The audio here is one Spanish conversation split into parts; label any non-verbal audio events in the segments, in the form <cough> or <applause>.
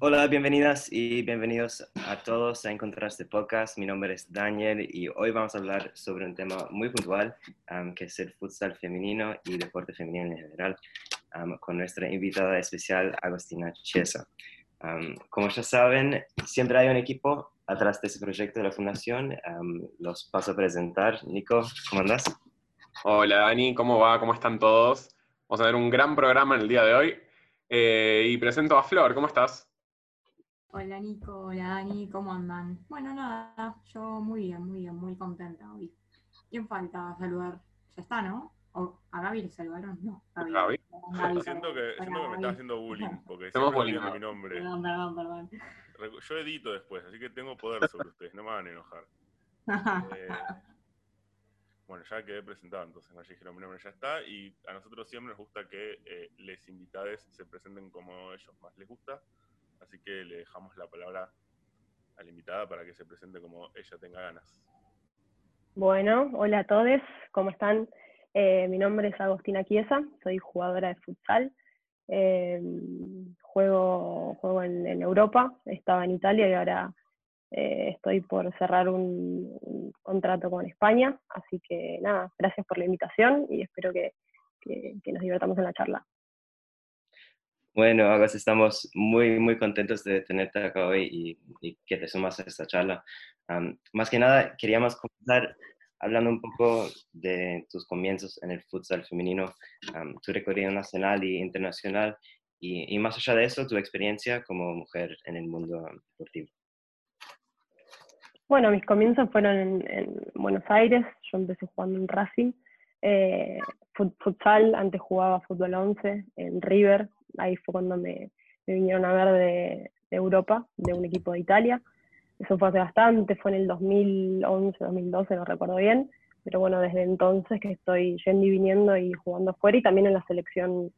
Hola, bienvenidas y bienvenidos a todos a encontrar este podcast. Mi nombre es Daniel y hoy vamos a hablar sobre un tema muy puntual, um, que es el futsal femenino y deporte femenino en general, um, con nuestra invitada especial, Agostina Chiesa. Um, como ya saben, siempre hay un equipo atrás de ese proyecto de la Fundación. los paso a presentar. Nico, ¿cómo andas? Hola Dani, ¿cómo va? ¿Cómo están todos? Vamos a ver un gran programa en el día de hoy. Eh, y presento a Flor, ¿cómo estás? Hola Nico, hola Dani, ¿cómo andan? Bueno, nada, yo muy bien, muy bien, muy contenta hoy. ¿Quién falta saludar? Ya está, ¿no? ¿O ¿A Gaby le saludaron? No, Gaby. Gaby. siento que, siento que me está haciendo bullying, <laughs> porque Estamos bullying. mi nombre. Perdón, perdón, perdón. Yo edito después, así que tengo poder sobre ustedes, no me van a enojar. <laughs> Eh, bueno, ya quedé presentado, entonces ya dijeron mi nombre ya está, y a nosotros siempre nos gusta que eh, les invitades se presenten como ellos más les gusta. Así que le dejamos la palabra a la invitada para que se presente como ella tenga ganas. Bueno, hola a todos, ¿cómo están? Eh, mi nombre es Agostina Chiesa, soy jugadora de futsal. Eh, juego juego en, Europa, estaba en Italia y ahora eh, estoy por cerrar un, contrato con España. Así que nada, gracias por la invitación y espero que nos divertamos en la charla. Bueno, Agas, estamos muy, muy contentos de tenerte acá hoy y, que te sumas a esta charla. más que nada, queríamos comenzar hablando un poco de tus comienzos en el futsal femenino, tu recorrido nacional e internacional y, más allá de eso, tu experiencia como mujer en el mundo deportivo. Bueno, mis comienzos fueron en, Buenos Aires, yo empecé jugando en Racing, eh, futsal, antes jugaba fútbol 11 en River, ahí fue cuando me, vinieron a ver de, Europa, de un equipo de Italia. Eso fue hace bastante, fue en el 2011, 2012, no recuerdo bien, pero bueno, desde entonces que estoy yendo y viniendo y jugando afuera y también en la selección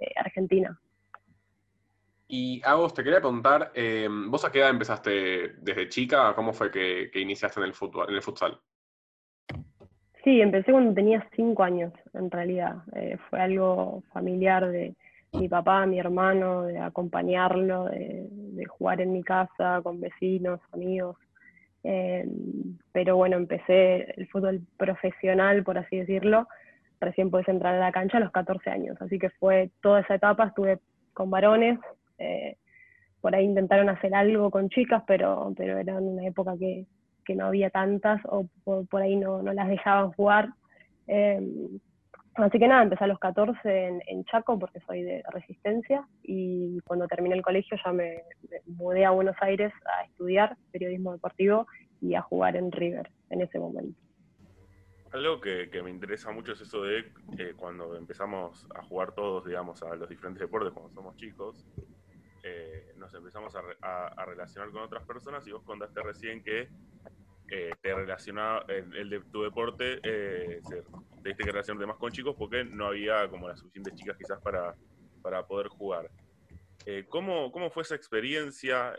eh, argentina. Y Agos, te quería preguntar, eh, ¿vos a qué edad empezaste desde chica? ¿Cómo fue que, iniciaste en el, fútbol, en el futsal? Sí, empecé cuando tenía cinco años, en realidad. Eh, fue algo familiar de, mi papá, mi hermano, de acompañarlo, de, jugar en mi casa con vecinos, amigos. Eh, pero bueno, empecé el fútbol profesional, por así decirlo, recién pude entrar a la cancha a los 14 años, así que fue toda esa etapa, estuve con varones, eh, por ahí intentaron hacer algo con chicas, pero, pero era una época que, no había tantas o por, ahí no, no, las dejaban jugar. Eh, Así que nada, empecé a los 14 en, Chaco porque soy de Resistencia y cuando terminé el colegio ya me, mudé a Buenos Aires a estudiar periodismo deportivo y a jugar en River en ese momento. Algo que, me interesa mucho es eso de eh, cuando empezamos a jugar todos, digamos, a los diferentes deportes cuando somos chicos, eh, nos empezamos a, relacionar con otras personas y vos contaste recién que eh, te relacionaba, el, de tu deporte, eh, te diste que relacionarte más con chicos porque no había como las suficientes chicas quizás para, para poder jugar. Eh, ¿cómo, ¿cómo, fue esa experiencia?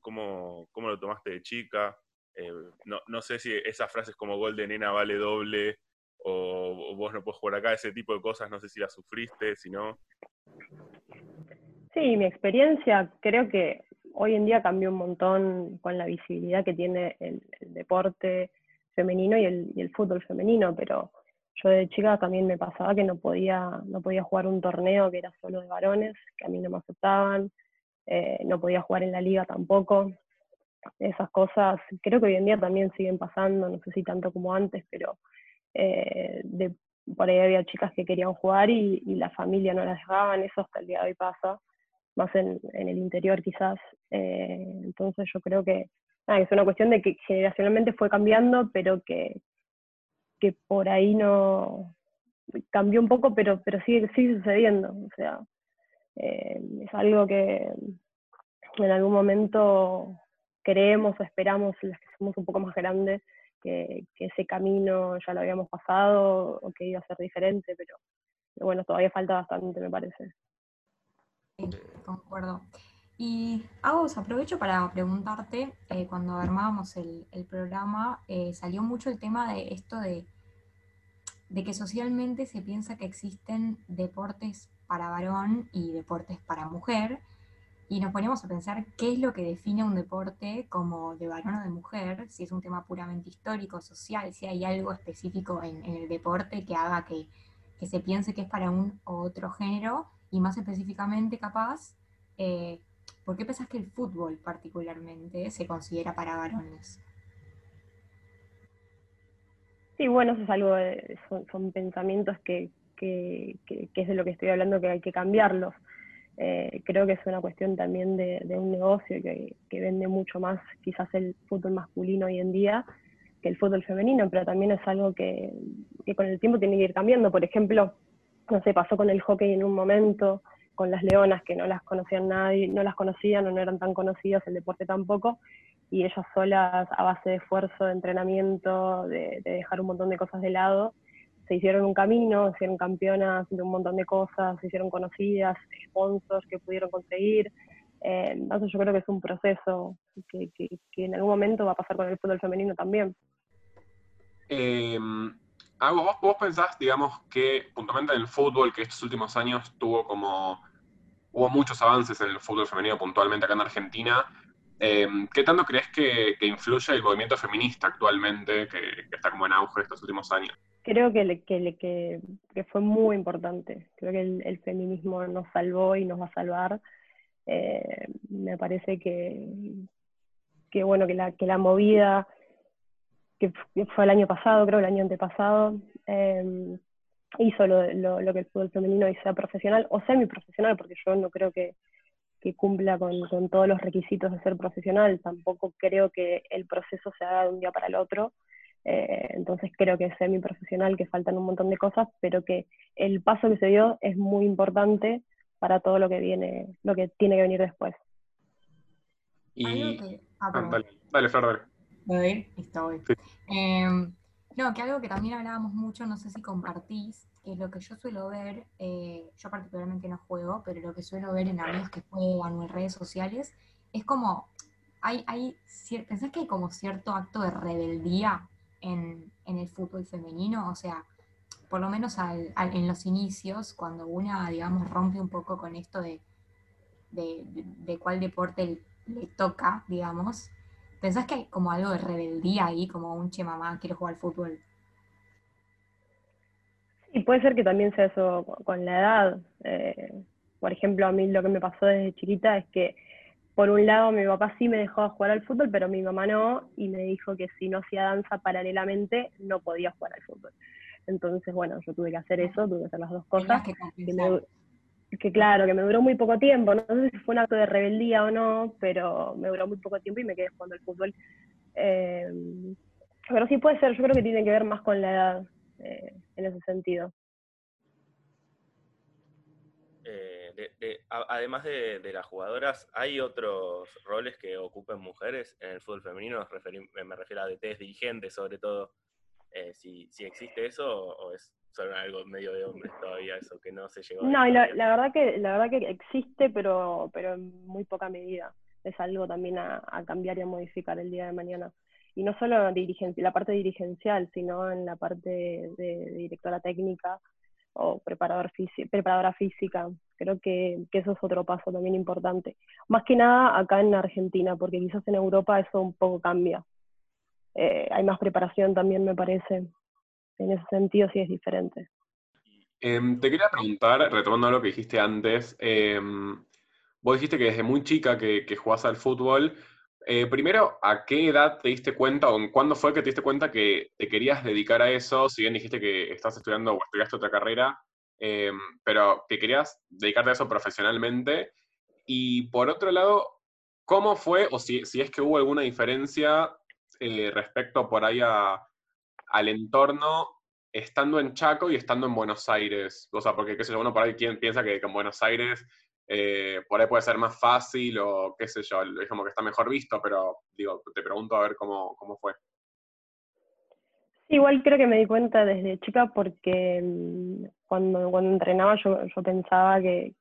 ¿cómo, ¿cómo, lo tomaste de chica? No, no, sé si esas frases como gol de nena vale doble o, vos no puedes jugar acá, ese tipo de cosas, no sé si las sufriste, si no. Sí, mi experiencia creo que hoy en día cambió un montón con la visibilidad que tiene el, deporte femenino y el, fútbol femenino, pero yo de chica también me pasaba que no podía, no podía jugar un torneo que era solo de varones, que a mí no me aceptaban, eh, no podía jugar en la liga tampoco. Esas cosas creo que hoy en día también siguen pasando, no sé si tanto como antes, pero eh, de, por ahí había chicas que querían jugar y, y la familia no las dejaban, eso hasta el día de hoy pasa más en, el interior quizás. Eh, entonces yo creo que, es una cuestión de que generacionalmente fue cambiando, pero que, que por ahí no cambió un poco, pero, pero sigue, sigue sucediendo. O sea, eh, es algo que en algún momento creemos o esperamos, las que somos un poco más grandes, que, ese camino ya lo habíamos pasado o que iba a ser diferente, pero bueno, todavía falta bastante, me parece concuerdo. Y os aprovecho para preguntarte, eh, cuando armábamos el, programa, eh, salió mucho el tema de esto de, de que socialmente se piensa que existen deportes para varón y deportes para mujer. y nos ponemos a pensar qué es lo que define un deporte como de varón o de mujer, si es un tema puramente histórico, social, si hay algo específico en, el deporte que haga que, se piense que es para un u otro género, y más específicamente capaz, eh, ¿por qué pensás que el fútbol particularmente se considera para varones? Sí, bueno, eso es algo, son, pensamientos que, es de lo que estoy hablando, que hay que cambiarlos. Eh, creo que es una cuestión también de, un negocio que, vende mucho más quizás el fútbol masculino hoy en día que el fútbol femenino, pero también es algo que, con el tiempo tiene que ir cambiando. Por ejemplo, no sé, pasó con el hockey en un momento, con las leonas que no las conocían nadie, no las conocían o no eran tan conocidas, el deporte tampoco, y ellas solas a base de esfuerzo, de entrenamiento, de, dejar un montón de cosas de lado, se hicieron un camino, se hicieron campeonas de un montón de cosas, se hicieron conocidas, sponsors que pudieron conseguir. Eh, entonces yo creo que es un proceso que, en algún momento va a pasar con el fútbol femenino también. Eh, ¿vos, ¿vos, pensás, digamos, que puntualmente en el fútbol, que estos últimos años tuvo como, hubo muchos avances en el fútbol femenino puntualmente acá en Argentina, eh, ¿Qué tanto crees que, influye el movimiento feminista actualmente, que, está como en auge estos últimos años? Creo que, fue muy importante. Creo que el, feminismo nos salvó y nos va a salvar. Eh, me parece que, que, bueno, que la, que la movida que fue el año pasado, creo el año antepasado, eh, hizo lo, lo, que el fútbol femenino y sea profesional o semi-profesional, porque yo no creo que, que cumpla con, con, todos los requisitos de ser profesional. Tampoco creo que el proceso se haga de un día para el otro. Eh, entonces creo que es semi-profesional, que faltan un montón de cosas, pero que el paso que se dio es muy importante para todo lo que viene, lo que tiene que venir después. Y... Ah, ah, dale, dale, Flor, dale. Em, no, que algo que también hablábamos mucho, no sé si compartís, que lo que yo suelo ver, eh, yo particularmente no juego, pero lo que suelo ver en amigos que juegan o en redes sociales, es como, hay, hay ¿pensás que hay como cierto acto de rebeldía en, el fútbol femenino? O sea, por lo menos en los inicios, cuando una, digamos, rompe un poco con esto de, de, cuál deporte le, toca, digamos, ¿pensás que hay como algo de rebeldía ahí, como un che mamá, quiero jugar al fútbol? Y puede ser que también sea eso con la edad. Eh, por ejemplo, a mí lo que me pasó desde chiquita es que, por un lado, mi papá sí me dejó jugar al fútbol, pero mi mamá no, y me dijo que si no hacía danza paralelamente, no podía jugar al fútbol. Entonces, bueno, yo tuve que hacer eso, tuve que hacer las dos cosas. Que, claro, que me duró muy poco tiempo, no sé si fue un acto de rebeldía o no, pero me duró muy poco tiempo y me quedé jugando al fútbol. Eh, pero sí puede ser, yo creo que tiene que ver más con la edad. Eh, en ese sentido. Eh, además de, las jugadoras, ¿hay otros roles que ocupen mujeres en el fútbol femenino? me refiero a DTs, dirigentes sobre todo. Eh, si, existe eso o, es solo algo medio de hombres todavía eso que no se llegó. No, la, la, verdad que la verdad que existe, pero pero en muy poca medida. Es algo también a cambiar y a modificar el día de mañana y no solo la parte dirigencial, sino en la parte de, directora técnica o preparador preparadora física. Creo que, eso es otro paso también importante. Más que nada acá en Argentina, porque quizás en Europa eso un poco cambia. Eh, hay más preparación también, me parece. En ese sentido sí es diferente. Em, te quería preguntar, retomando lo que dijiste antes, em, vos dijiste que desde muy chica que, que jugás al fútbol, eh, primero, ¿a qué edad te diste cuenta o cuándo fue que te diste cuenta que te querías dedicar a eso? Si bien dijiste que estás estudiando o estudiaste otra carrera, em, pero que querías dedicarte a eso profesionalmente. Y por otro lado, ¿cómo fue, o si, es que hubo alguna diferencia eh, respecto por ahí al entorno estando en Chaco y estando en Buenos Aires? O sea, porque qué sé yo, uno por ahí piensa que, que en Buenos Aires eh, por ahí puede ser más fácil o qué sé yo, es como que está mejor visto, pero digo, te pregunto a ver cómo, cómo fue. igual creo que me di cuenta desde chica porque mm, cuando, cuando entrenaba yo, yo pensaba que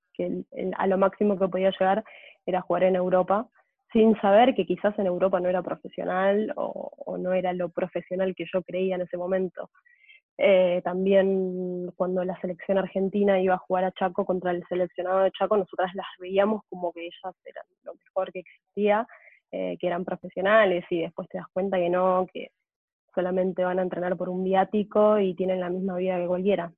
a lo máximo que podía llegar era jugar en Europa, sin saber que quizás en Europa no era profesional o, no era lo profesional que yo creía en ese momento. Eh, también cuando la selección argentina iba a jugar a Chaco contra el seleccionado de Chaco, nosotras las veíamos como que ellas eran lo mejor que existía, eh, que eran profesionales y después te das cuenta que no, que solamente van a entrenar por un viático y tienen la misma vida que cualquiera.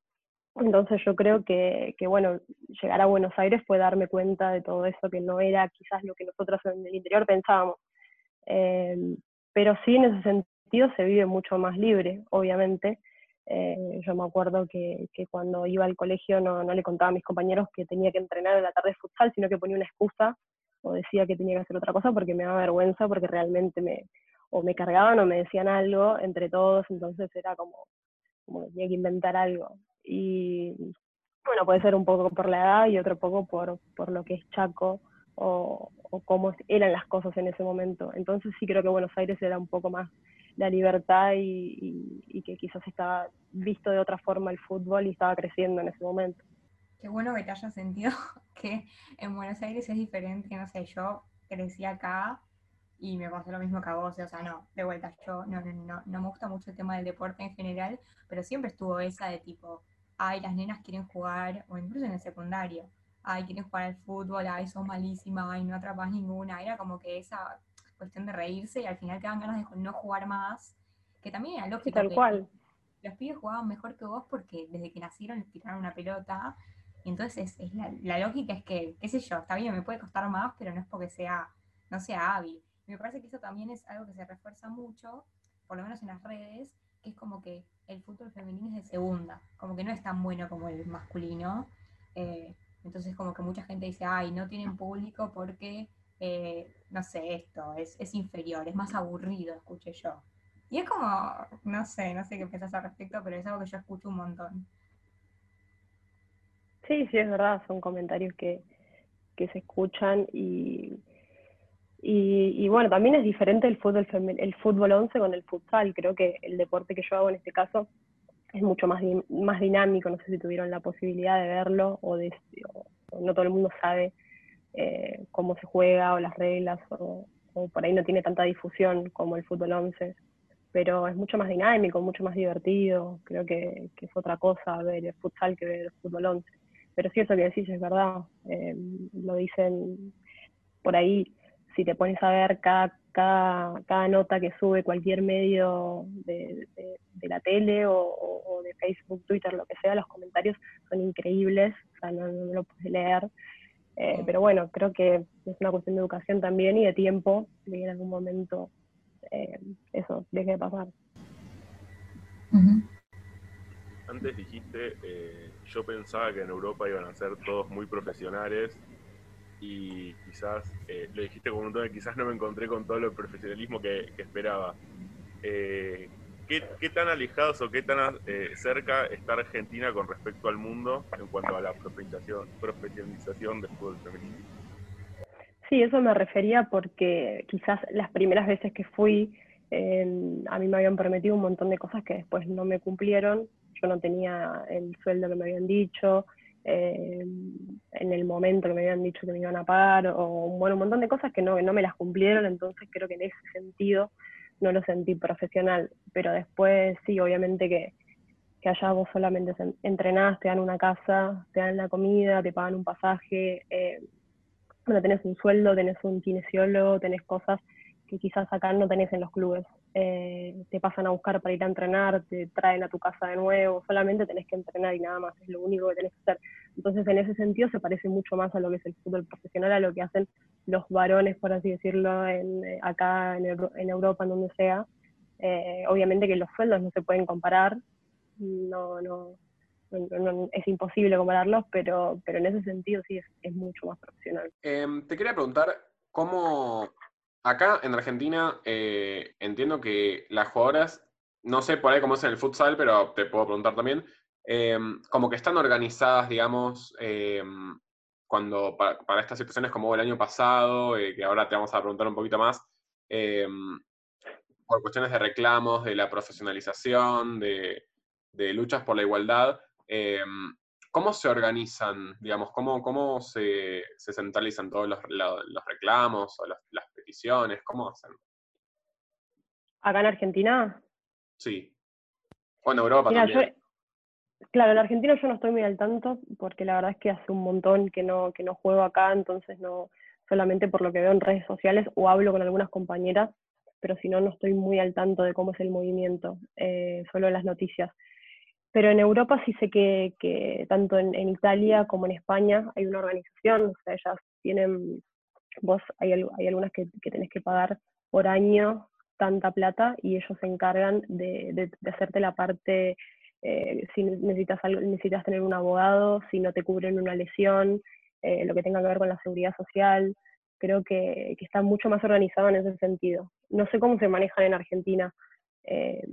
Entonces yo creo que, que, bueno, llegar a Buenos Aires fue darme cuenta de todo eso, que no era quizás lo que nosotros en el interior pensábamos. Eh, pero sí, en ese sentido se vive mucho más libre, obviamente. Eh, yo me acuerdo que, cuando iba al colegio no, no, le contaba a mis compañeros que tenía que entrenar en la tarde de futsal, sino que ponía una excusa o decía que tenía que hacer otra cosa porque me daba vergüenza, porque realmente me, o me cargaban o me decían algo entre todos, entonces era como, como que tenía que inventar algo. Y bueno, puede ser un poco por la edad y otro poco por, por lo que es Chaco o, cómo eran las cosas en ese momento. Entonces sí creo que Buenos Aires era un poco más la libertad y, y, que quizás estaba visto de otra forma el fútbol y estaba creciendo en ese momento. Qué bueno que te hayas sentido <laughs> que en Buenos Aires es diferente, no sé, yo crecí acá y me pasó lo mismo que a vos, o sea, no, de vuelta, yo no, no, no, me gusta mucho el tema del deporte en general, pero siempre estuvo esa de tipo, ay, las nenas quieren jugar, o incluso en el secundario, ay, quieren jugar al fútbol, ay, son malísimas, ay, no atrapas ninguna, era como que esa cuestión de reírse y al final te dan ganas de no jugar más, que también era lógico. Tal cual. Los pibes jugaban mejor que vos porque desde que nacieron les tiraron una pelota, y entonces es, la, la lógica es que, qué sé yo, está bien, me puede costar más, pero no es porque sea, no sea hábil me parece que eso también es algo que se refuerza mucho, por lo menos en las redes, que es como que el fútbol femenino es de segunda, como que no es tan bueno como el masculino. Eh, entonces como que mucha gente dice, ay, no tienen público porque, eh, no sé, esto es, es, inferior, es más aburrido, escuché yo. Y es como, no sé, no sé qué pensás al respecto, pero es algo que yo escucho un montón. Sí, sí, es verdad, son comentarios que, que se escuchan y y, bueno, también es diferente el fútbol, el fútbol 11 con el futsal. Creo que el deporte que yo hago en este caso es mucho más, más dinámico. No sé si tuvieron la posibilidad de verlo o, de, no todo el mundo sabe eh, cómo se juega o las reglas o, por ahí no tiene tanta difusión como el fútbol 11. Pero es mucho más dinámico, mucho más divertido. Creo que, que es otra cosa ver el futsal que ver el fútbol 11. Pero sí, eso que decís es verdad. Eh, lo dicen por ahí si te pones a ver cada, cada, nota que sube cualquier medio de, la tele o, de Facebook, Twitter, lo que sea, los comentarios son increíbles, o sea, no, lo puedes leer. Eh, pero bueno, creo que es una cuestión de educación también y de tiempo, de que en algún momento eh, eso deje de pasar. Antes dijiste, eh, yo pensaba que en Europa iban a ser todos muy profesionales y quizás, eh, lo dijiste con un tono, quizás no me encontré con todo el profesionalismo que, esperaba. Eh, ¿qué, tan alejados o qué tan eh, cerca está Argentina con respecto al mundo en cuanto a la profesionalización, profesionalización del fútbol femenino? Sí, eso me refería porque quizás las primeras veces que fui, a mí me habían prometido un montón de cosas que después no me cumplieron. Yo no tenía el sueldo que me habían dicho, eh, en el momento que me habían dicho que me iban a pagar, o bueno, un montón de cosas que no, no me las cumplieron, entonces creo que en ese sentido no lo sentí profesional, pero después sí, obviamente que, que allá vos solamente entrenás, te dan una casa, te dan la comida, te pagan un pasaje, eh, bueno, tenés un sueldo, tenés un kinesiólogo, tenés cosas que quizás acá no tenés en los clubes. Eh, te pasan a buscar para ir a entrenar, te traen a tu casa de nuevo, solamente tenés que entrenar y nada más, es lo único que tenés que hacer. Entonces, en ese sentido, se parece mucho más a lo que es el fútbol profesional, a lo que hacen los varones, por así decirlo, en, eh, acá en, Europa, en donde sea. Eh, obviamente que los sueldos no se pueden comparar, no, no, es imposible compararlos, pero, pero en ese sentido sí es, es mucho más profesional. Em, te quería preguntar, ¿cómo, Acá en Argentina eh, entiendo que las jugadoras, no sé por ahí cómo es en el futsal, pero te puedo preguntar también, eh, como que están organizadas, digamos, eh, cuando para, estas situaciones como el año pasado, que ahora te vamos a preguntar un poquito más, por cuestiones de reclamos, de la profesionalización, de, luchas por la igualdad. ¿Cómo se organizan, digamos, cómo, cómo se, centralizan todos los, reclamos o las ¿Cómo hacen? ¿Acá en Argentina? Sí. O en Europa también. claro, en Argentina yo no estoy muy al tanto, porque la verdad es que hace un montón que no, que no juego acá, entonces no, solamente por lo que veo en redes sociales o hablo con algunas compañeras, pero si no, no estoy muy al tanto de cómo es el movimiento, eh, solo las noticias. Pero en Europa sí sé que, que tanto en, Italia como en España hay una organización, o sea, ellas tienen, vos hay, hay algunas que, que tenés que pagar por año tanta plata y ellos se encargan de, de, hacerte la parte, eh, si necesitas, algo, necesitas tener un abogado, si no te cubren una lesión, eh, lo que tenga que ver con la seguridad social. Creo que, que, está mucho más organizado en ese sentido. No sé cómo se manejan en Argentina. Eh,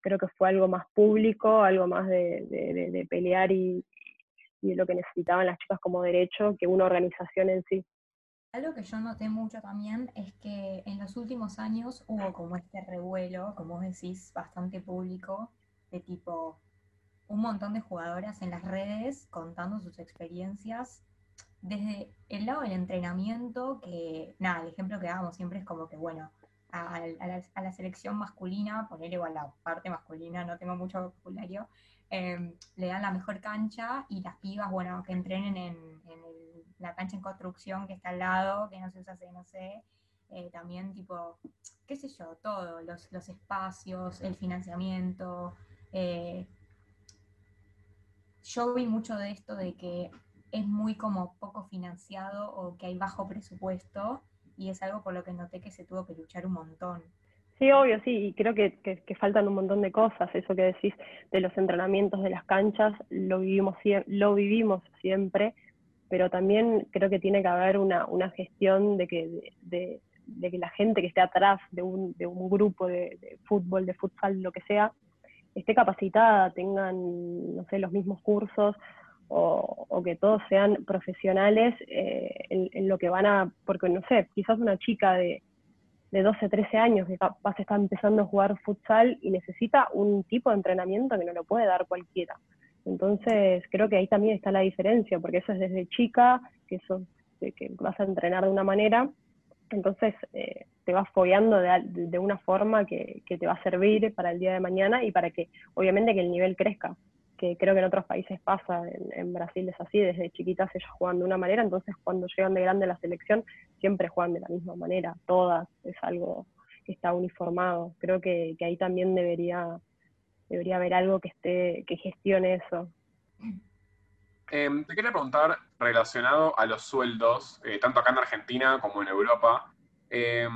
creo que fue algo más público, algo más de, de, de pelear y, y lo que necesitaban las chicas como derecho que una organización en sí. Algo que yo noté mucho también es que en los últimos años hubo como este revuelo, como vos decís, bastante público, de tipo un montón de jugadoras en las redes contando sus experiencias desde el lado del entrenamiento, que nada, el ejemplo que damos siempre es como que, bueno, a, la, selección masculina, poner igual la parte masculina, no tengo mucho vocabulario, em, le dan la mejor cancha y las pibas, bueno, que entrenen en, en el la cancha en construcción que está al lado, que no se usa hace, no sé, eh, también tipo, qué sé yo, todo, los, los espacios, el financiamiento. Eh, yo vi mucho de esto de que es muy como poco financiado o que hay bajo presupuesto y es algo por lo que noté que se tuvo que luchar un montón. Sí, obvio, sí, y creo que, que, faltan un montón de cosas. Eso que decís de los entrenamientos de las canchas, lo vivimos, lo vivimos siempre, pero también creo que tiene que haber una, una gestión de que, de, que la gente que esté atrás de un, de un grupo de, de, fútbol, de futsal, lo que sea, esté capacitada, tengan, no sé, los mismos cursos o, o que todos sean profesionales eh, en, en, lo que van a, porque no sé, quizás una chica de, de 12, 13 años que capaz está empezando a jugar futsal y necesita un tipo de entrenamiento que no lo puede dar cualquiera. Entonces, creo que ahí también está la diferencia, porque eso es desde chica, que, eso, que vas a entrenar de una manera, entonces eh, te vas fogueando de, de, una forma que, que, te va a servir para el día de mañana y para que, obviamente, que el nivel crezca, que creo que en otros países pasa, en, en Brasil es así, desde chiquitas ellas juegan de una manera, entonces cuando llegan de grande a la selección siempre juegan de la misma manera, todas, es algo que está uniformado. Creo que, que ahí también debería debería haber algo que esté, que gestione eso. Eh, te quería preguntar, relacionado a los sueldos, eh, tanto acá en Argentina como en Europa, eh,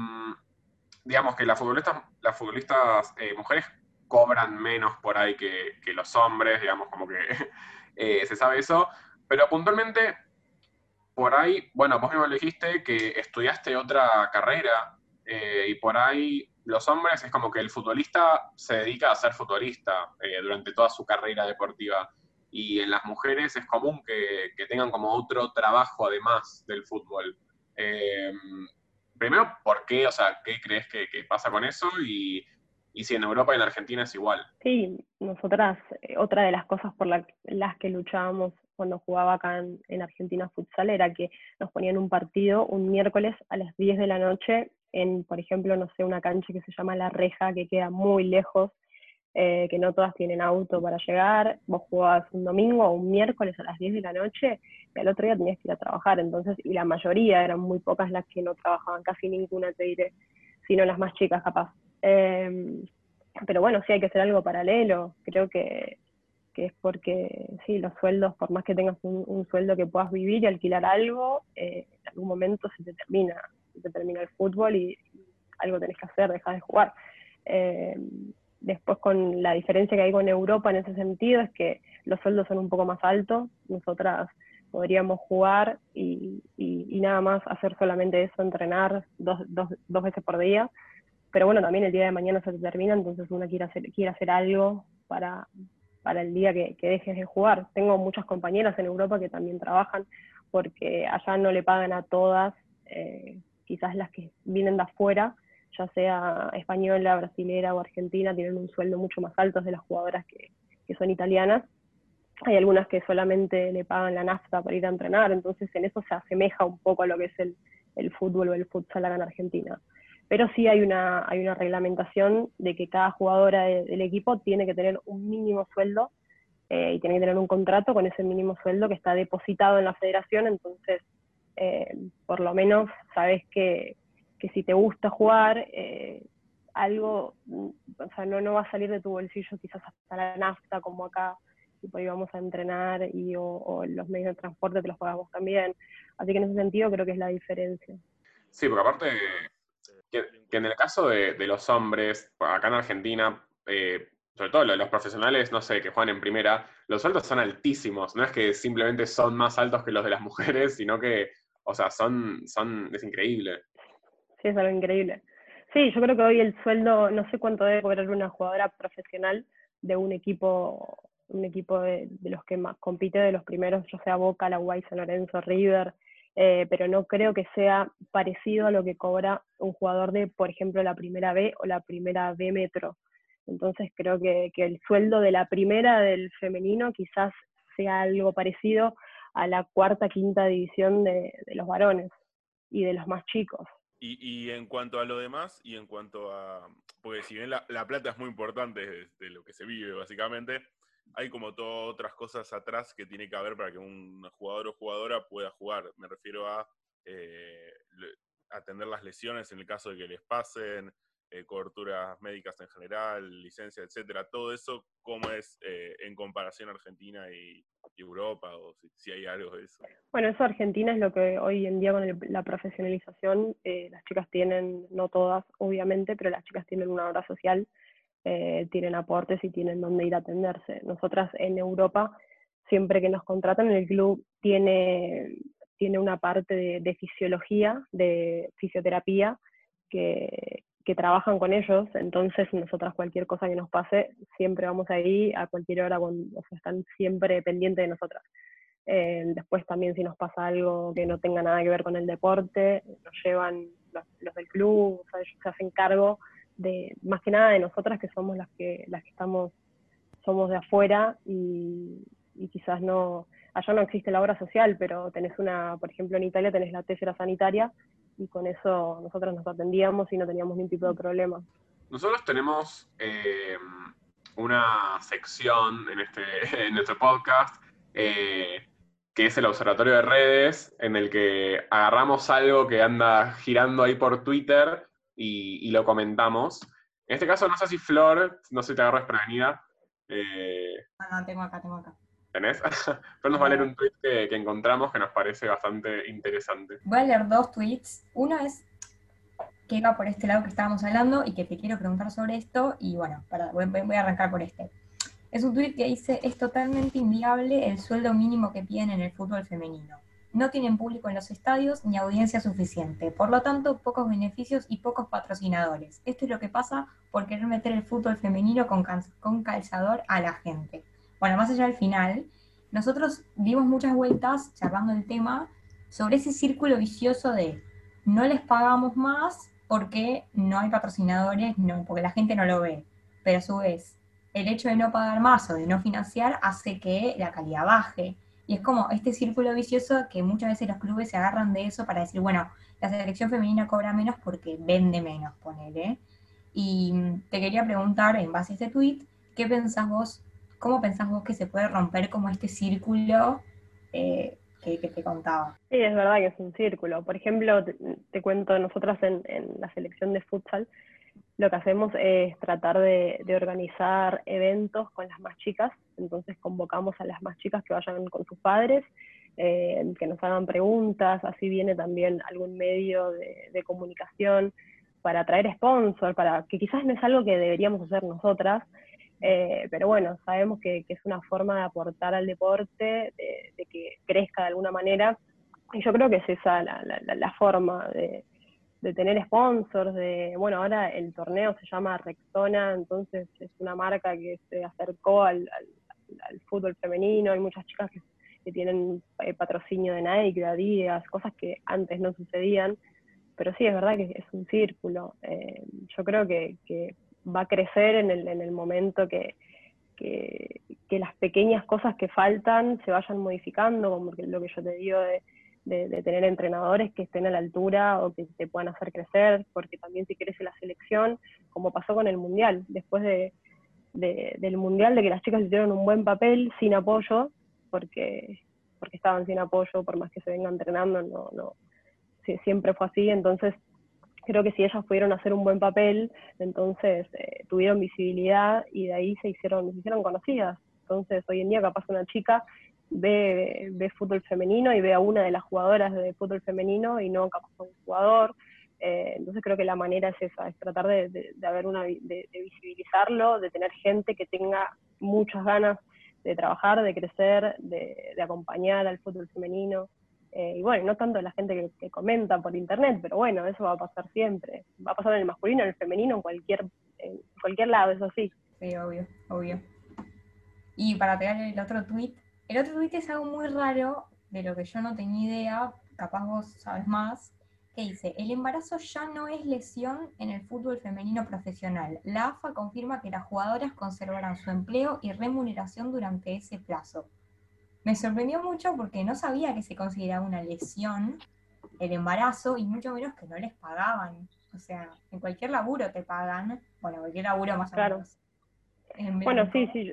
digamos que las futbolistas, las futbolistas eh, mujeres cobran menos por ahí que, que, los hombres, digamos, como que <laughs> eh, se sabe eso, pero puntualmente, por ahí, bueno, vos mismo dijiste que estudiaste otra carrera eh, y por ahí los hombres es como que el futbolista se dedica a ser futbolista eh, durante toda su carrera deportiva. Y en las mujeres es común que, que tengan como otro trabajo además del fútbol. Eh, primero, ¿por qué? O sea, ¿qué crees que, que pasa con eso? Y, y, si en Europa y en Argentina es igual. Sí, nosotras, eh, otra de las cosas por la, las que luchábamos cuando jugaba acá en, en Argentina futsal era que nos ponían un partido un miércoles a las 10 de la noche en, por ejemplo, no sé, una cancha que se llama La Reja, que queda muy lejos, eh, que no todas tienen auto para llegar, vos jugabas un domingo o un miércoles a las 10 de la noche y al otro día tenías que ir a trabajar, entonces, y la mayoría, eran muy pocas las que no trabajaban, casi ninguna te diré, sino las más chicas capaz. Eh, pero bueno, sí hay que hacer algo paralelo, creo que, que es porque, sí, los sueldos, por más que tengas un, un sueldo que puedas vivir y alquilar algo, eh, en algún momento se te termina se termina el fútbol y algo tenés que hacer, dejas de jugar. Eh, después con la diferencia que hay con Europa en ese sentido es que los sueldos son un poco más altos, nosotras podríamos jugar y, nada más hacer solamente eso, entrenar dos, dos, dos, veces por día, pero bueno, también el día de mañana se termina, entonces uno quiere hacer, quiere hacer algo para, para el día que, que dejes de jugar. Tengo muchas compañeras en Europa que también trabajan porque allá no le pagan a todas eh, quizás las que vienen de afuera, ya sea española, brasilera o argentina, tienen un sueldo mucho más alto de las jugadoras que, son italianas. Hay algunas que solamente le pagan la nafta para ir a entrenar, entonces en eso se asemeja un poco a lo que es el, fútbol o el futsal acá en Argentina. pero sí hay una, hay una reglamentación de que cada jugadora del equipo tiene que tener un mínimo sueldo eh, y tiene que tener un contrato con ese mínimo sueldo que está depositado en la federación, entonces eh, por lo menos sabes que, que, si te gusta jugar, eh, algo, o sea, no, no va a salir de tu bolsillo quizás hasta la nafta como acá, tipo íbamos a entrenar y o, los medios de transporte te los pagamos también. Así que en ese sentido creo que es la diferencia. Sí, porque aparte, que, en el caso de, los hombres, acá en Argentina, eh, sobre todo los profesionales, no sé, que juegan en primera, los sueldos son altísimos. No es que simplemente son más altos que los de las mujeres, sino que, o sea, son, son, es increíble. Sí, es algo increíble. Sí, yo creo que hoy el sueldo, no sé cuánto debe cobrar una jugadora profesional de un equipo, un equipo de, los que más compite, de los primeros, yo sea Boca, La Guay, San Lorenzo, River, eh, pero no creo que sea parecido a lo que cobra un jugador de, por ejemplo, la primera B o la primera B Metro. Entonces creo que, que el sueldo de la primera del femenino quizás sea algo parecido a la cuarta, quinta división de, los varones y de los más chicos. Y, en cuanto a lo demás, y en cuanto a. Porque si bien la, plata es muy importante de, lo que se vive, básicamente, hay como todas otras cosas atrás que tiene que haber para que un jugador o jugadora pueda jugar. Me refiero a eh, atender las lesiones en el caso de que les pasen, eh, coberturas médicas en general, licencia, etcétera, todo eso, ¿cómo es eh, en comparación Argentina y, Europa, o si, hay algo de eso? Bueno, eso Argentina es lo que hoy en día con la profesionalización, eh, las chicas tienen, no todas, obviamente, pero las chicas tienen una obra social, tienen aportes y tienen dónde ir a atenderse. Nosotras en Europa, siempre que nos contratan, el club tiene, tiene una parte de fisiología, de fisioterapia, que, que trabajan con ellos, entonces nosotras cualquier cosa que nos pase, siempre vamos ahí a cualquier hora, o sea, están siempre pendientes de nosotras. Eh, después también si nos pasa algo que no tenga nada que ver con el deporte, nos llevan los, del club, o sea, ellos se hacen cargo de, más que nada de nosotras que somos las que, las que estamos, somos de afuera y, y quizás no, allá no existe la obra social, pero tenés una, por ejemplo en Italia tenés la tésera sanitaria, y con eso nosotros nos atendíamos y no teníamos ningún tipo de problema. Nosotros tenemos eh, una sección en, este, <laughs> en nuestro podcast eh, que es el Observatorio de Redes, en el que agarramos algo que anda girando ahí por Twitter y, lo comentamos. En este caso, no sé si Flor, no sé si te agarro desprevenida. Eh, no, no, tengo acá, tengo acá. ¿Tenés? Pero nos va a leer un tweet que, encontramos que nos parece bastante interesante. Voy a leer dos tweets. Uno es que va por este lado que estábamos hablando y que te quiero preguntar sobre esto. Y bueno, para, voy, a arrancar por este. Es un tweet que dice, es totalmente inviable el sueldo mínimo que piden en el fútbol femenino. No tienen público en los estadios ni audiencia suficiente, por lo tanto pocos beneficios y pocos patrocinadores. Esto es lo que pasa por querer meter el fútbol femenino con, con calzador a la gente. Bueno, más allá del final, nosotros dimos muchas vueltas charlando el tema sobre ese círculo vicioso de no les pagamos más porque no hay patrocinadores, no, porque la gente no lo ve. Pero a su vez, el hecho de no pagar más o de no financiar hace que la calidad baje. Y es como este círculo vicioso que muchas veces los clubes se agarran de eso para decir, bueno, la selección femenina cobra menos porque vende menos, ponele. Y te quería preguntar, en base a este tweet, ¿qué pensás vos ¿Cómo pensás vos que se puede romper como este círculo eh, que, te contaba? Sí, es verdad que es un círculo. Por ejemplo, te, cuento, nosotras en, la selección de futsal, lo que hacemos es tratar de, organizar eventos con las más chicas, entonces convocamos a las más chicas que vayan con sus padres, eh, que nos hagan preguntas, así viene también algún medio de, comunicación para traer sponsor, para que quizás no es algo que deberíamos hacer nosotras, eh, pero bueno, sabemos que, es una forma de aportar al deporte, de, que crezca de alguna manera, y yo creo que es esa la, forma de, tener sponsors, de, bueno, ahora el torneo se llama Rexona, entonces es una marca que se acercó al, fútbol femenino, hay muchas chicas que, tienen eh, patrocinio de Nike, de Adidas, cosas que antes no sucedían, pero sí, es verdad que es un círculo. Eh, yo creo que, que va a crecer en el, en el momento que, que, las pequeñas cosas que faltan se vayan modificando, como lo que yo te digo de, de, tener entrenadores que estén a la altura o que te puedan hacer crecer, porque también si querés la selección, como pasó con el Mundial, después de, del Mundial, de que las chicas hicieron un buen papel sin apoyo, porque, porque estaban sin apoyo, por más que se vengan entrenando, no, no, siempre fue así, entonces creo que si ellas pudieron hacer un buen papel, entonces eh, tuvieron visibilidad y de ahí se hicieron, se hicieron conocidas. Entonces hoy en día capaz una chica ve, ve fútbol femenino y ve a una de las jugadoras de fútbol femenino y no capaz un jugador. Eh, entonces creo que la manera es esa, es tratar de, de, haber una, de, visibilizarlo, de tener gente que tenga muchas ganas de trabajar, de crecer, de, acompañar al fútbol femenino. Eh, y bueno, no tanto la gente que, comenta por internet, pero bueno, eso va a pasar siempre. Va a pasar en el masculino, en el femenino, en cualquier, en cualquier lado, eso sí. Sí, obvio, obvio. Y para pegar el otro tweet, el otro tweet es algo muy raro, de lo que yo no tenía idea, capaz vos sabes más, que dice, el embarazo ya no es lesión en el fútbol femenino profesional. La AFA confirma que las jugadoras conservarán su empleo y remuneración durante ese plazo. Me sorprendió mucho porque no sabía que se consideraba una lesión el embarazo y mucho menos que no les pagaban. O sea, en cualquier laburo te pagan, bueno, cualquier laburo más o menos. Bueno, sí, sí,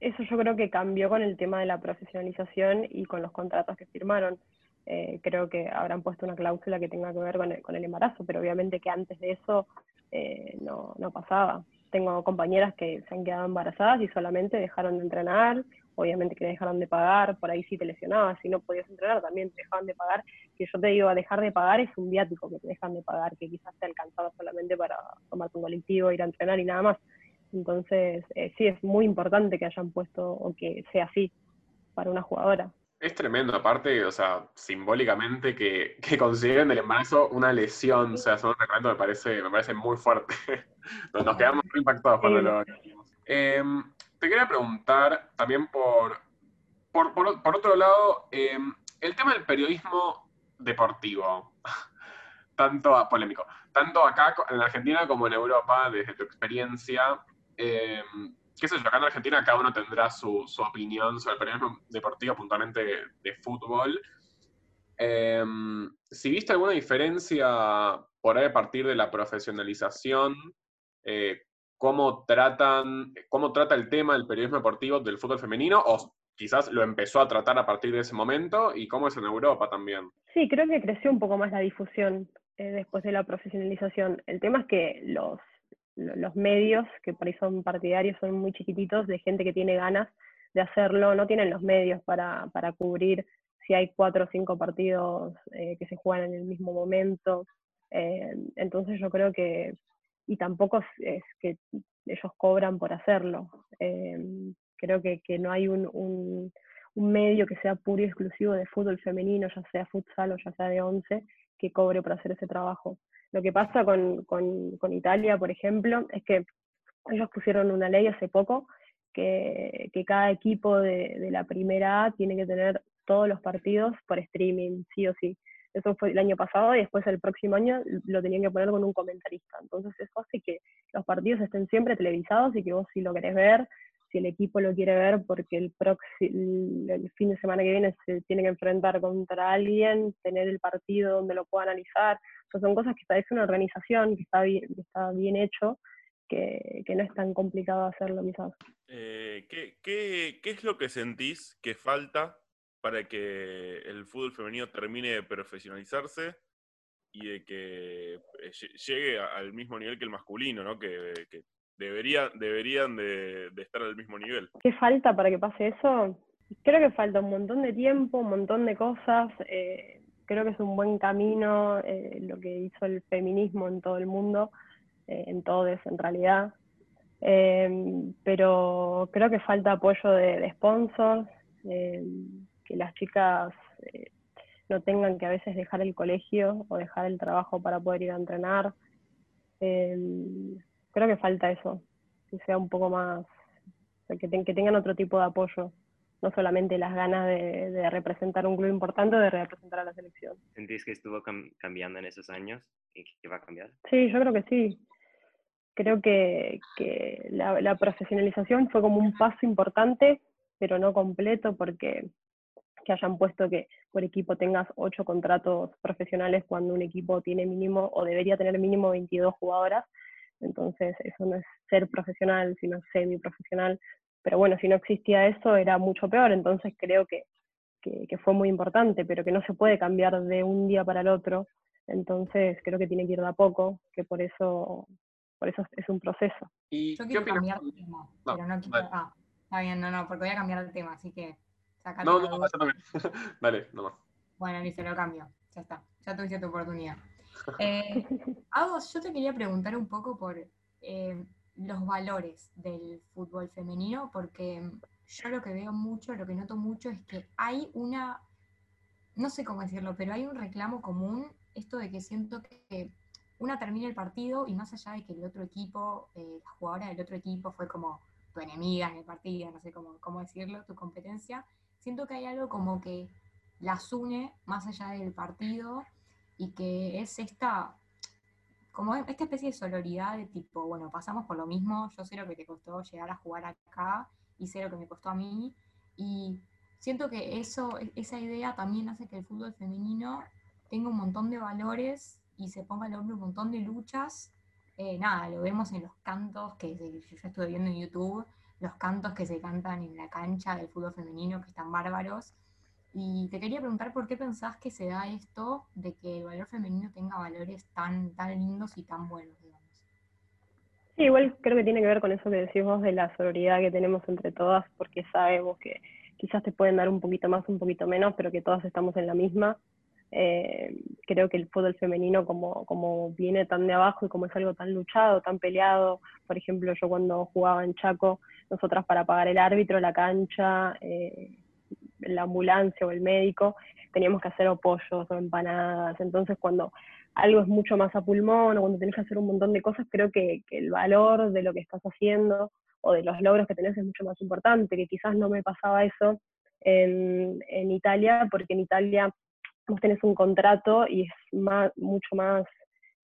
eso yo creo que cambió con el tema de la profesionalización y con los contratos que firmaron. Eh, creo que habrán puesto una cláusula que tenga que ver con el, embarazo, pero obviamente que antes de eso eh, no, no pasaba. Tengo compañeras que se han quedado embarazadas y solamente dejaron de entrenar, obviamente que dejaron de pagar, por ahí sí te lesionabas, si no podías entrenar también te dejaban de pagar. Que yo te digo, a dejar de pagar es un viático que te dejan de pagar, que quizás te alcanzaba solamente para tomar un colectivo, ir a entrenar y nada más. Entonces, eh, sí, es muy importante que hayan puesto o que sea así para una jugadora. Es tremendo, aparte, o sea, simbólicamente que, que consideren el embarazo una lesión, o sea, son un me parece, me parece muy fuerte. <laughs> Nos quedamos muy impactados cuando lo te quería preguntar también por, por, por, otro lado, em, el tema del periodismo deportivo, <laughs> tanto polémico, tanto acá en Argentina como en Europa, desde tu experiencia, eh, qué sé yo, acá en Argentina cada uno tendrá su, opinión sobre el periodismo deportivo, puntualmente de, fútbol. Em, si viste alguna diferencia por ahí a partir de la profesionalización, eh, cómo tratan, cómo trata el tema del periodismo deportivo del fútbol femenino, o quizás lo empezó a tratar a partir de ese momento, y cómo es en Europa también. Sí, creo que creció un poco más la difusión eh, después de la profesionalización. El tema es que los los medios, que por ahí son partidarios, son muy chiquititos, de gente que tiene ganas de hacerlo, no tienen los medios para, para cubrir si hay cuatro o cinco partidos eh, que se juegan en el mismo momento. Eh, entonces yo creo que, y tampoco es, que ellos cobran por hacerlo. Eh, creo que, que, no hay un, un, medio que sea puro y exclusivo de fútbol femenino, ya sea futsal o ya sea de once, que cobre por hacer ese trabajo. Lo que pasa con, con, Italia, por ejemplo, es que ellos pusieron una ley hace poco que, que cada equipo de, de, la primera A tiene que tener todos los partidos por streaming, sí o sí. Eso fue el año pasado y después el próximo año lo tenían que poner con un comentarista. Entonces eso hace que los partidos estén siempre televisados y que vos si lo querés ver, si el equipo lo quiere ver porque el, el fin de semana que viene se tiene que enfrentar contra alguien, tener el partido donde lo pueda analizar son cosas que está, es una organización que está bien, está bien hecho, que, no es tan complicado hacerlo quizás. Eh, ¿qué, es lo que sentís que falta para que el fútbol femenino termine de profesionalizarse y de que eh, llegue al mismo nivel que el masculino, ¿no? que, debería, deberían de, estar al mismo nivel? ¿Qué falta para que pase eso? Creo que falta un montón de tiempo, un montón de cosas. Eh, creo que es un buen camino eh, lo que hizo el feminismo en todo el mundo, eh, en todos en realidad. Pero creo que falta apoyo de, sponsors, que las chicas eh, no tengan que a veces dejar el colegio o dejar el trabajo para poder ir a entrenar. Em, creo que falta eso, que sea un poco más, que tengan otro tipo de apoyo no solamente las ganas de, representar un club importante o de representar a la selección. ¿Sentís que estuvo cambiando en esos años y que va a cambiar? Sí, yo creo que sí. Creo que, la, profesionalización fue como un paso importante, pero no completo, porque que hayan puesto que por equipo tengas ocho contratos profesionales cuando un equipo tiene mínimo o debería tener mínimo 22 jugadoras. Entonces, eso no es ser profesional, sino semi-profesional. Pero bueno, si no existía eso, era mucho peor. Entonces, creo que, que, fue muy importante, pero que no se puede cambiar de un día para el otro. Entonces, creo que tiene que ir de a poco, que por eso, por eso es un proceso. ¿Y Yo quiero cambiar de tema, pero no quiero... Ah, está bien, no, no, porque voy a cambiar de tema, así que no, no, no, <laughs> Dale, nomás. Bueno, listo, lo cambio. Ya está. Ya tuviste tu oportunidad. Eh, yo te quería preguntar un poco por eh, los valores del fútbol femenino, porque yo lo que veo mucho, lo que noto mucho es que hay una, no sé cómo decirlo, pero hay un reclamo común, esto de que siento que una termina el partido y más allá de que el otro equipo, eh, la jugadora del otro equipo fue como tu enemiga en el partido, no sé cómo, cómo decirlo, tu competencia, siento que hay algo como que las une más allá del partido y que es esta, como esta especie de sororidad de tipo, bueno, pasamos por lo mismo, yo sé lo que te costó llegar a jugar acá y sé lo que me costó a mí y siento que eso, esa idea también hace que el fútbol femenino tenga un montón de valores y se ponga al hombre un montón de luchas. Eh, nada, lo vemos en los cantos que yo estuve viendo en YouTube, los cantos que se cantan en la cancha del fútbol femenino, que están bárbaros. Y te quería preguntar por qué pensás que se da esto de que el valor femenino tenga valores tan, tan lindos y tan buenos, digamos. Sí, igual creo que tiene que ver con eso que decís vos de la sororidad que tenemos entre todas, porque sabemos que quizás te pueden dar un poquito más, un poquito menos, pero que todas estamos en la misma. Eh, creo que el fútbol femenino, como, como viene tan de abajo y como es algo tan luchado, tan peleado, por ejemplo, yo cuando jugaba en Chaco, nosotras para pagar el árbitro, la cancha, eh, la ambulancia o el médico, teníamos que hacer pollos o empanadas. Entonces, cuando algo es mucho más a pulmón o cuando tenés que hacer un montón de cosas, creo que, el valor de lo que estás haciendo o de los logros que tenés es mucho más importante, que quizás no me pasaba eso en, en Italia, porque en Italia vos tenés un contrato y es más, mucho más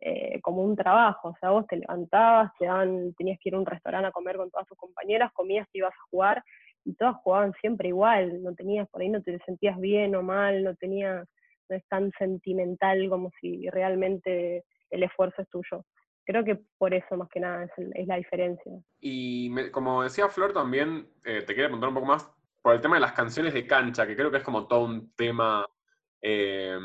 eh, como un trabajo, o sea, vos te levantabas, te dan, tenías que ir a un restaurante a comer con todas tus compañeras, comías, te ibas a jugar, y todas jugaban siempre igual, no tenías, por ahí no te sentías bien o mal, no tenías, no es tan sentimental como si realmente el esfuerzo es tuyo. Creo que por eso más que nada es, la diferencia. Y como decía Flor también, eh, te quería preguntar un poco más por el tema de las canciones de cancha, que creo que es como todo un tema eh,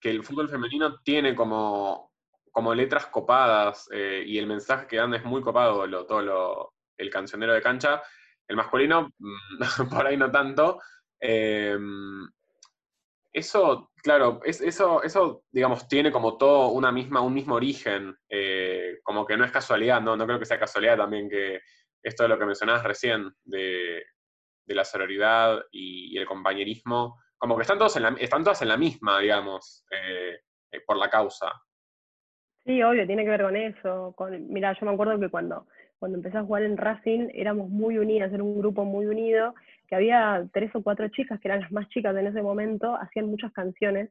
que el fútbol femenino tiene como, como letras copadas eh, y el mensaje que dan es muy copado, lo, todo el cancionero de cancha. El masculino, mm, <laughs> por ahí no tanto. Eh, eso, claro, es, eso, eso, digamos, tiene como todo una misma, un mismo origen, eh, como que no es casualidad, ¿no? No creo que sea casualidad también que esto de lo que mencionabas recién, de, la sororidad y el compañerismo, como que están, todos en la, están todas en la misma, digamos, eh, eh, por la causa. Sí, obvio, tiene que ver con eso. Con, mira, yo me acuerdo que cuando, cuando empecé a jugar en Racing éramos muy unidas, era un grupo muy unido, que había tres o cuatro chicas que eran las más chicas en ese momento, hacían muchas canciones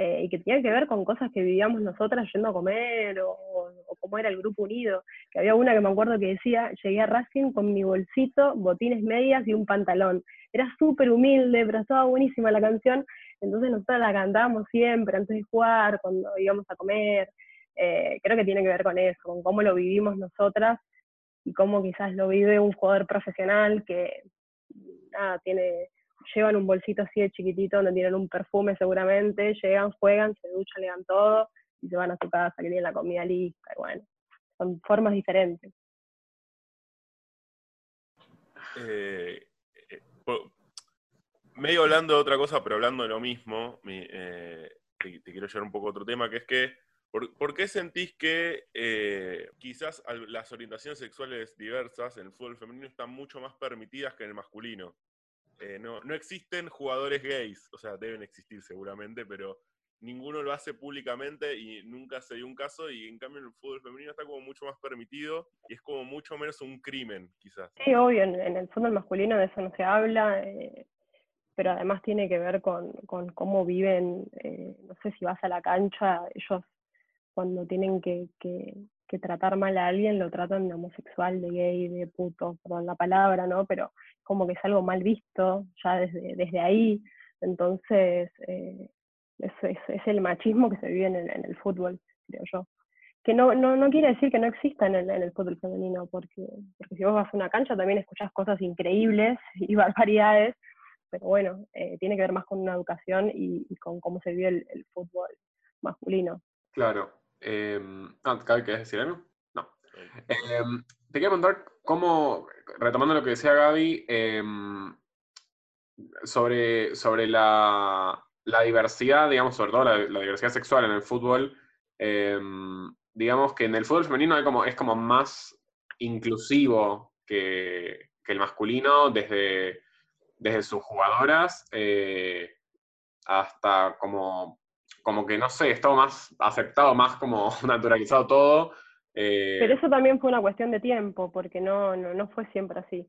eh, y que tenían que ver con cosas que vivíamos nosotras yendo a comer o, o, cómo era el grupo unido. Que había una que me acuerdo que decía, llegué a Racing con mi bolsito, botines medias y un pantalón. Era súper humilde, pero estaba buenísima la canción, entonces nosotros la cantábamos siempre antes de jugar, cuando íbamos a comer. Eh, creo que tiene que ver con eso, con cómo lo vivimos nosotras y cómo quizás lo vive un jugador profesional que nada, tiene llevan un bolsito así de chiquitito donde tienen un perfume seguramente, llegan, juegan, se duchan, le dan todo y se van a su casa, que tienen la comida lista, y bueno, son formas diferentes. Eh, eh, medio hablando de otra cosa, pero hablando de lo mismo, eh, te, quiero llevar un poco a otro tema, que es que, ¿por, qué sentís que quizás las orientaciones sexuales diversas en el fútbol femenino están mucho más permitidas que en el masculino? Eh, no, no existen jugadores gays, o sea, deben existir seguramente, pero ninguno lo hace públicamente y nunca se dio un caso y en cambio el fútbol femenino está como mucho más permitido y es como mucho menos un crimen, quizás. Sí, obvio, en, el fútbol masculino de eso no se habla, eh, pero además tiene que ver con, cómo viven, eh, no sé si vas a la cancha, ellos cuando tienen que, que tratar mal a alguien lo tratan de homosexual, de gay, de puto, perdón la palabra, ¿no? Pero como que es algo mal visto ya desde, desde ahí. Entonces, eh, es, es, el machismo que se vive en el, fútbol, creo yo. Que no, no, no, quiere decir que no exista en el, en el fútbol femenino, porque, porque si vos vas a una cancha también escuchás cosas increíbles <laughs> y barbaridades, pero bueno, eh, tiene que ver más con una educación y, con cómo se vive el, fútbol masculino. Claro. Eh, ¿Quieres decir algo? No. Em, te quería preguntar cómo, retomando lo que decía Gaby, em, sobre, sobre la, la, diversidad, digamos, sobre todo la, diversidad sexual en el fútbol, em, digamos que en el fútbol femenino hay como, es como más inclusivo que, que el masculino desde desde sus jugadoras eh, hasta como, como que, no sé, estaba más aceptado, más como <laughs> naturalizado todo. Eh. Pero eso también fue una cuestión de tiempo, porque no, no, no fue siempre así.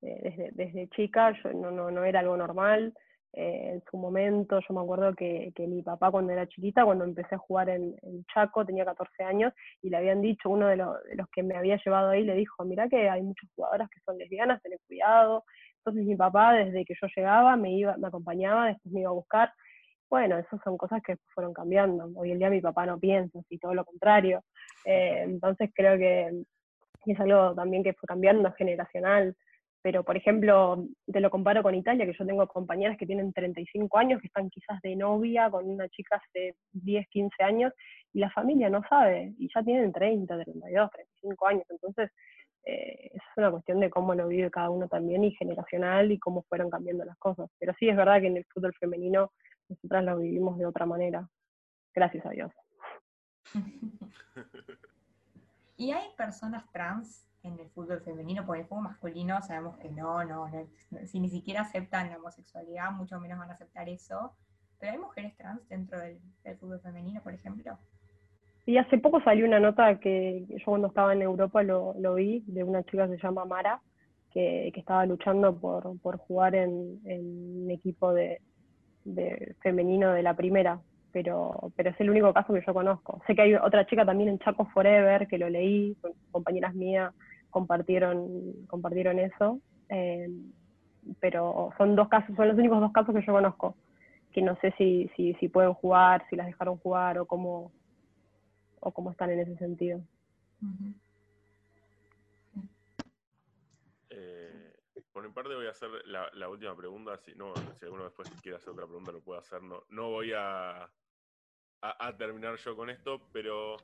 Eh, desde, desde chica yo, no, no, no era algo normal. en su momento, yo me acuerdo que, que, mi papá cuando era chiquita, cuando empecé a jugar en, Chaco, tenía 14 años, y le habían dicho, uno de, de, los que me había llevado ahí le dijo, mira que hay muchas jugadoras que son lesbianas, ten cuidado, entonces mi papá, desde que yo llegaba, me, iba, me acompañaba, después me iba a buscar. Bueno, esas son cosas que fueron cambiando. Hoy en día mi papá no piensa, así todo lo contrario. Eh, entonces creo que es algo también que fue cambiando generacional. Pero, por ejemplo, te lo comparo con Italia, que yo tengo compañeras que tienen 35 años, que están quizás de novia con una chica de 10, 15 años, y la familia no sabe, y ya tienen 30, 32, 35 años. Entonces, eh, es una cuestión de cómo lo vive cada uno también y generacional y cómo fueron cambiando las cosas. Pero sí es verdad que en el fútbol femenino nosotras lo vivimos de otra manera. Gracias a Dios. <laughs> ¿Y hay personas trans en el fútbol femenino? Porque el fútbol masculino sabemos que no, no, si ni siquiera aceptan la homosexualidad, mucho menos van a aceptar eso. ¿Pero hay mujeres trans dentro del fútbol femenino, por ejemplo? Y hace poco salió una nota que yo cuando estaba en Europa lo, vi, de una chica que se llama Mara, que, estaba luchando por, jugar en, un equipo de, femenino de la primera, pero, pero es el único caso que yo conozco. Sé que hay otra chica también en Chaco Forever, que lo leí, compañeras mías compartieron, compartieron eso, eh, pero son dos casos, son los únicos dos casos que yo conozco, que no sé si, si, pueden jugar, si las dejaron jugar o cómo, o cómo están en ese sentido. Eh, por mi parte voy a hacer la, última pregunta, si, no, si alguno después quiere hacer otra pregunta lo puede hacer, no, no voy a, a, terminar yo con esto, pero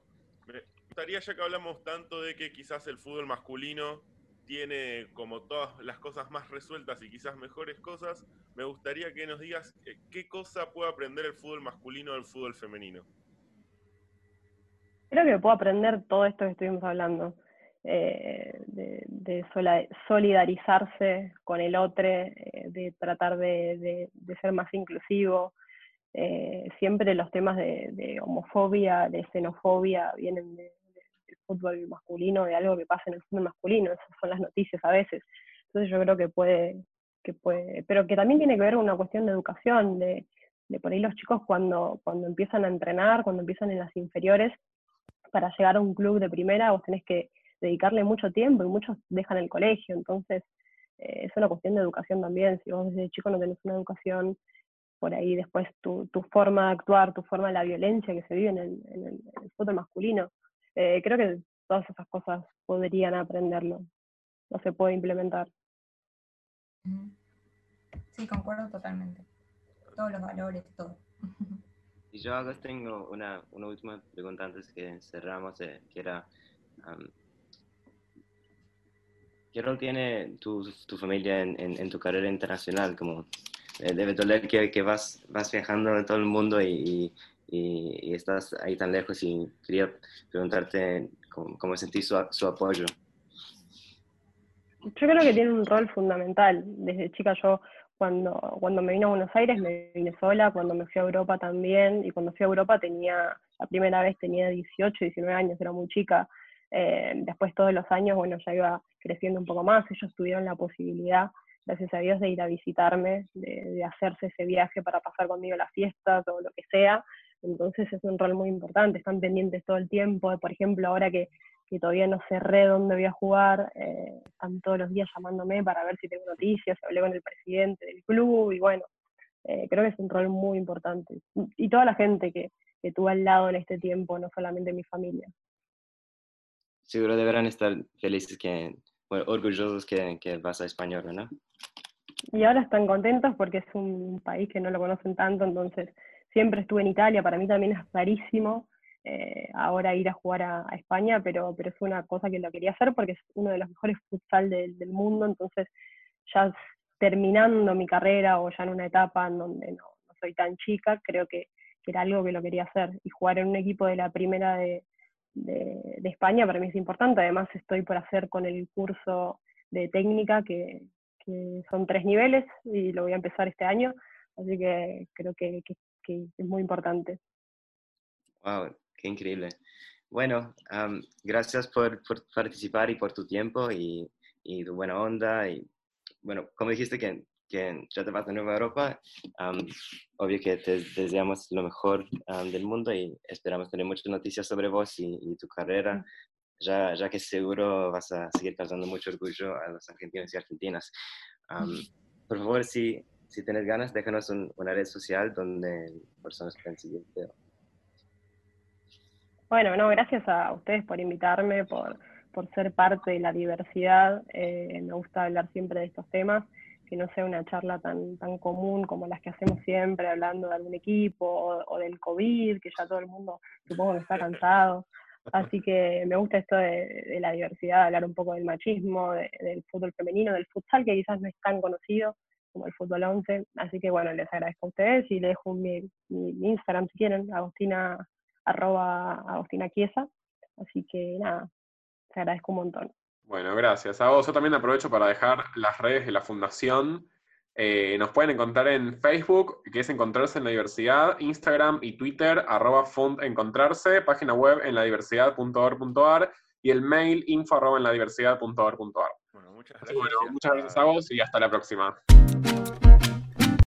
me gustaría ya que hablamos tanto de que quizás el fútbol masculino tiene como todas las cosas más resueltas y quizás mejores cosas, me gustaría que nos digas eh, qué cosa puede aprender el fútbol masculino del fútbol femenino creo que puedo aprender todo esto que estuvimos hablando, eh, de, solidarizarse con el otro, eh, de tratar de, ser más inclusivo. Eh, siempre los temas de, homofobia, de xenofobia, vienen del fútbol masculino, de algo que pasa en el fútbol masculino, esas son las noticias a veces. Entonces yo creo que puede, que puede, pero que también tiene que ver con una cuestión de educación, de, de por ahí los chicos cuando, cuando empiezan a entrenar, cuando empiezan en las inferiores, para llegar a un club de primera vos tenés que dedicarle mucho tiempo y muchos dejan el colegio, entonces eh, es una cuestión de educación también, si vos desde chico no tenés una educación, por ahí después tu, tu forma de actuar, tu forma de la violencia que se vive en el, en el, fútbol masculino, eh, creo que todas esas cosas podrían aprenderlo, no se puede implementar. Sí, concuerdo totalmente. Todos los valores, todo. <laughs> Y yo ahora tengo una, una última pregunta antes que cerramos, eh, que era, ¿qué rol tiene tu, tu familia en, en, tu carrera internacional? Como, eh, debe doler que, que, vas, vas viajando en todo el mundo y, y, estás ahí tan lejos y quería preguntarte cómo, cómo sentís su, su apoyo. Yo creo que tiene un rol fundamental. Desde chica yo cuando, cuando me vine a Buenos Aires me vine sola, cuando me fui a Europa también, y cuando fui a Europa tenía, la primera vez tenía 18, 19 años, era muy chica. Eh, después todos los años, bueno, ya iba creciendo un poco más, ellos tuvieron la posibilidad, gracias a Dios, de ir a visitarme, de, de hacerse ese viaje para pasar conmigo las fiestas o lo que sea. Entonces es un rol muy importante, están pendientes todo el tiempo. Por ejemplo, ahora que que todavía no cerré dónde voy a jugar, eh, están todos los días llamándome para ver si tengo noticias, hablé con el presidente del club y bueno, eh, creo que es un rol muy importante. Y toda la gente que, que tuve al lado en este tiempo, no solamente mi familia. Seguro deberán estar felices, que, bueno, orgullosos que, que vas a España, ¿no? Y ahora están contentos porque es un país que no lo conocen tanto, entonces siempre estuve en Italia, para mí también es rarísimo eh, ahora ir a jugar a, España, pero, pero es una cosa que lo quería hacer porque es uno de los mejores futsal del mundo, entonces ya terminando mi carrera o ya en una etapa en donde no, soy tan chica, creo que, era algo que lo quería hacer. Y jugar en un equipo de la primera de, de, España para mí es importante, además estoy por hacer con el curso de técnica que, que son tres niveles y lo voy a empezar este año, así que creo que, que es muy importante. Wow, qué increíble. Bueno, gracias por, por, participar y por tu tiempo y, y, tu buena onda. Y bueno, como dijiste que, que ya te vas a Nueva Europa, obvio que te deseamos lo mejor del mundo y esperamos tener muchas noticias sobre vos y, y tu carrera, ya, ya que seguro vas a seguir causando mucho orgullo a los argentinos y argentinas. por favor, si, si tienes ganas, déjanos una red social donde personas pueden seguirte. Bueno, no, gracias a ustedes por invitarme, por, por ser parte de la diversidad. Eh, me gusta hablar siempre de estos temas, que no sea una charla tan, tan común como las que hacemos siempre, hablando de algún equipo o, del COVID, que ya todo el mundo supongo que está cansado. Así que me gusta esto de, la diversidad, hablar un poco del machismo, del fútbol femenino, del futsal, que quizás no es tan conocido como el fútbol 11. Así que bueno, les agradezco a ustedes y les dejo mi, mi Instagram si quieren, Agostina arroba Agostina Chiesa. Así que nada, te agradezco un montón. Bueno, gracias. A vos yo también aprovecho para dejar las redes de la fundación. Eh, nos pueden encontrar en Facebook, que es Encontrarse en la Diversidad, Instagram y Twitter, arroba encontrarse, página web en ladiversidad.org.ar y el mail info arroba en ladiversidad.org.ar. Bueno, muchas gracias. Bueno, muchas gracias a vos y hasta la próxima.